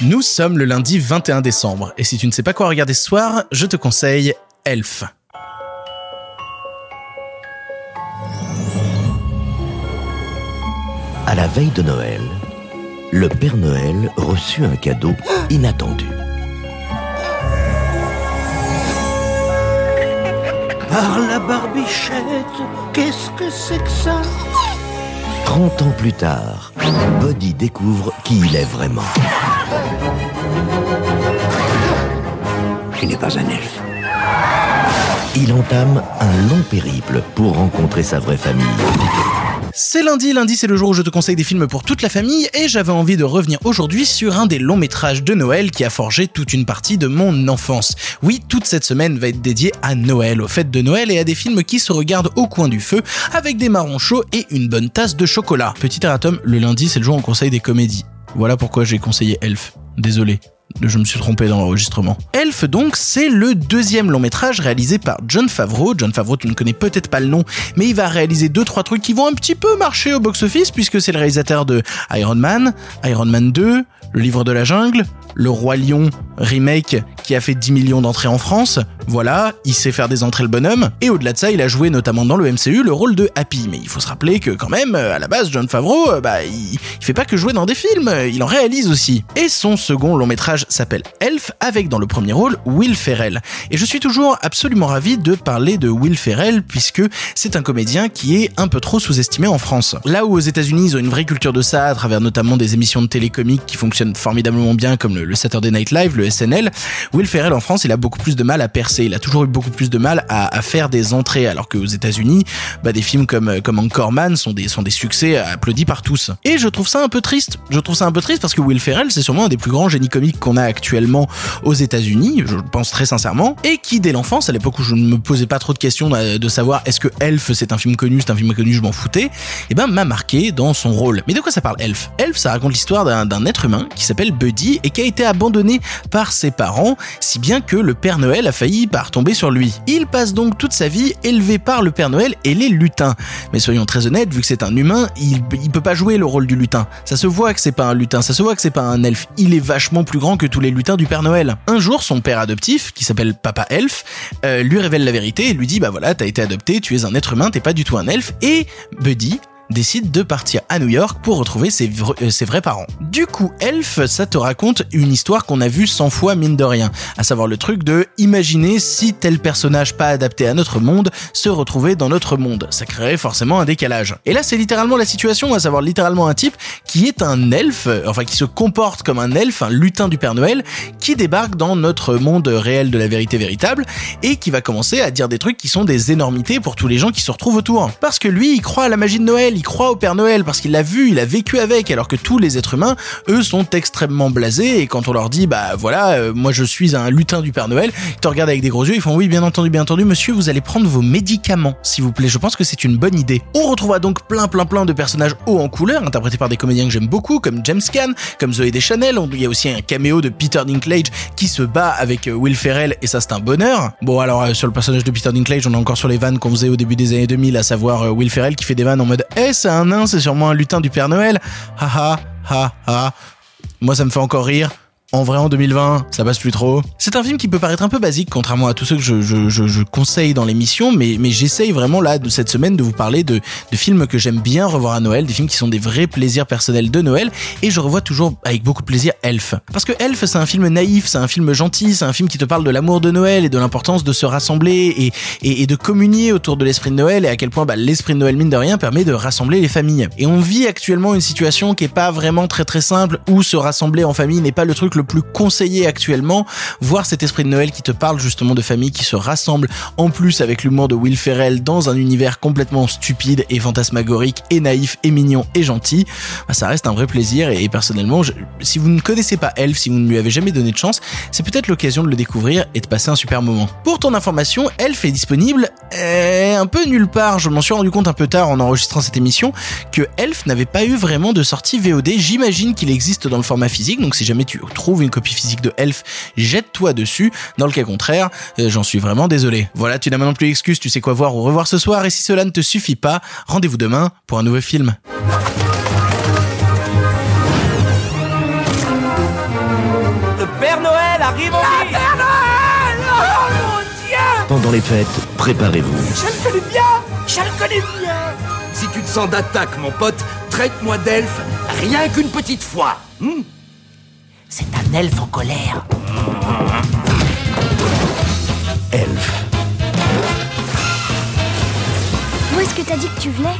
Nous sommes le lundi 21 décembre, et si tu ne sais pas quoi regarder ce soir, je te conseille Elf. À la veille de Noël, le Père Noël reçut un cadeau inattendu. Par la barbichette, qu'est-ce que c'est que ça? 30 ans plus tard, Buddy découvre qui il est vraiment. Tu n'es pas un elfe. Il entame un long périple pour rencontrer sa vraie famille. C'est lundi, lundi c'est le jour où je te conseille des films pour toute la famille et j'avais envie de revenir aujourd'hui sur un des longs métrages de Noël qui a forgé toute une partie de mon enfance. Oui, toute cette semaine va être dédiée à Noël, aux fêtes de Noël et à des films qui se regardent au coin du feu avec des marrons chauds et une bonne tasse de chocolat. Petit erratum, le lundi c'est le jour où on conseille des comédies. Voilà pourquoi j'ai conseillé Elf. Désolé. Je me suis trompé dans l'enregistrement. Elf, donc, c'est le deuxième long métrage réalisé par John Favreau. John Favreau, tu ne connais peut-être pas le nom, mais il va réaliser deux, trois trucs qui vont un petit peu marcher au box-office, puisque c'est le réalisateur de Iron Man, Iron Man 2, Le Livre de la Jungle, Le Roi Lion remake qui a fait 10 millions d'entrées en France. Voilà, il sait faire des entrées le bonhomme. Et au-delà de ça, il a joué notamment dans le MCU le rôle de Happy. Mais il faut se rappeler que quand même, à la base, John Favreau, euh, bah, il, il fait pas que jouer dans des films, il en réalise aussi. Et son second long métrage s'appelle Elf, avec dans le premier rôle Will Ferrell. Et je suis toujours absolument ravi de parler de Will Ferrell, puisque c'est un comédien qui est un peu trop sous-estimé en France. Là où aux États-Unis, ils ont une vraie culture de ça, à travers notamment des émissions de télécomiques qui fonctionnent formidablement bien, comme le, le Saturday Night Live, le SNL, Will Ferrell en France, il a beaucoup plus de mal à percer. Il a toujours eu beaucoup plus de mal à, faire des entrées, alors qu'aux États-Unis, bah, des films comme comme Anchorman sont des sont des succès applaudis par tous. Et je trouve ça un peu triste. Je trouve ça un peu triste parce que Will Ferrell, c'est sûrement un des plus grands génies comiques qu'on a actuellement aux États-Unis, je pense très sincèrement, et qui dès l'enfance, à l'époque où je ne me posais pas trop de questions de savoir est-ce que Elf c'est un film connu, c'est un film connu, je m'en foutais, et eh ben m'a marqué dans son rôle. Mais de quoi ça parle Elf? Elf, ça raconte l'histoire d'un être humain qui s'appelle Buddy et qui a été abandonné par ses parents, si bien que le Père Noël a failli par tomber sur lui. Il passe donc toute sa vie élevé par le Père Noël et les lutins. Mais soyons très honnêtes, vu que c'est un humain, il, il peut pas jouer le rôle du lutin. Ça se voit que c'est pas un lutin, ça se voit que c'est pas un elfe. Il est vachement plus grand que tous les lutins du Père Noël. Un jour, son père adoptif, qui s'appelle Papa Elf, euh, lui révèle la vérité et lui dit bah voilà, t'as été adopté, tu es un être humain, t'es pas du tout un elfe. Et Buddy décide de partir à New York pour retrouver euh, ses vrais parents. Du coup, Elf, ça te raconte une histoire qu'on a vue 100 fois mine de rien, à savoir le truc de imaginer si tel personnage pas adapté à notre monde se retrouvait dans notre monde. Ça créerait forcément un décalage. Et là, c'est littéralement la situation, à savoir littéralement un type qui est un elfe, euh, enfin qui se comporte comme un elfe, un lutin du Père Noël, qui débarque dans notre monde réel de la vérité véritable et qui va commencer à dire des trucs qui sont des énormités pour tous les gens qui se retrouvent autour. Parce que lui, il croit à la magie de Noël, il croit au Père Noël parce qu'il l'a vu, il a vécu avec, alors que tous les êtres humains, eux, sont extrêmement blasés et quand on leur dit, bah voilà, euh, moi je suis un lutin du Père Noël, ils te regardent avec des gros yeux, ils font oui, bien entendu, bien entendu, monsieur, vous allez prendre vos médicaments, s'il vous plaît. Je pense que c'est une bonne idée. On retrouvera donc plein, plein, plein de personnages hauts en couleur, interprétés par des comédiens que j'aime beaucoup, comme James Caan, comme Zoé Deschanel. Il y a aussi un caméo de Peter Dinklage qui se bat avec euh, Will Ferrell et ça c'est un bonheur. Bon alors euh, sur le personnage de Peter Dinklage, on est encore sur les vannes qu'on faisait au début des années 2000, à savoir Will Ferrell qui fait des vannes en mode C'est un nain, c'est sûrement un lutin du Père Noël. Ha ha ha ha. Moi ça me fait encore rire. En vrai, en 2020, ça passe plus trop. C'est un film qui peut paraître un peu basique, contrairement à tous ceux que je, je, je, conseille dans l'émission, mais, mais j'essaye vraiment là, de cette semaine, de vous parler de, de films que j'aime bien revoir à Noël, des films qui sont des vrais plaisirs personnels de Noël, et je revois toujours avec beaucoup de plaisir Elf. Parce que Elf, c'est un film naïf, c'est un film gentil, c'est un film qui te parle de l'amour de Noël et de l'importance de se rassembler et, et, et de communier autour de l'esprit de Noël et à quel point bah, l'esprit de Noël, mine de rien, permet de rassembler les familles. Et on vit actuellement une situation qui est pas vraiment très très simple, où se rassembler en famille n'est pas le truc le plus conseillé actuellement. Voir cet esprit de Noël qui te parle justement de famille qui se rassemble, en plus avec l'humour de Will Ferrell dans un univers complètement stupide et fantasmagorique et naïf et mignon et gentil, bah, ça reste un vrai plaisir et, personnellement, si vous ne connaissez pas Elf, si vous ne lui avez jamais donné de chance, c'est peut-être l'occasion de le découvrir et de passer un super moment. Pour ton information, Elf est disponible euh, un peu nulle part. Je m'en suis rendu compte un peu tard en enregistrant cette émission que Elf n'avait pas eu vraiment de sortie VOD. J'imagine qu'il existe dans le format physique, donc si jamais tu trouves une copie physique de Elf, jette-toi dessus. Dans le cas contraire, euh, j'en suis vraiment désolé. Voilà, tu n'as maintenant plus d'excuses, tu sais quoi voir ou revoir ce soir, et si cela ne te suffit pas, rendez-vous demain pour un nouveau film. Le Père Noël arrive au Père Noël oh, mon Dieu Pendant les fêtes, préparez-vous. Je le connais bien Je le connais bien Si tu te sens d'attaque, mon pote, traite-moi d'elfe rien qu'une petite fois. Hmm elfe en colère. Elfe. Où est-ce que t'as dit que tu venais?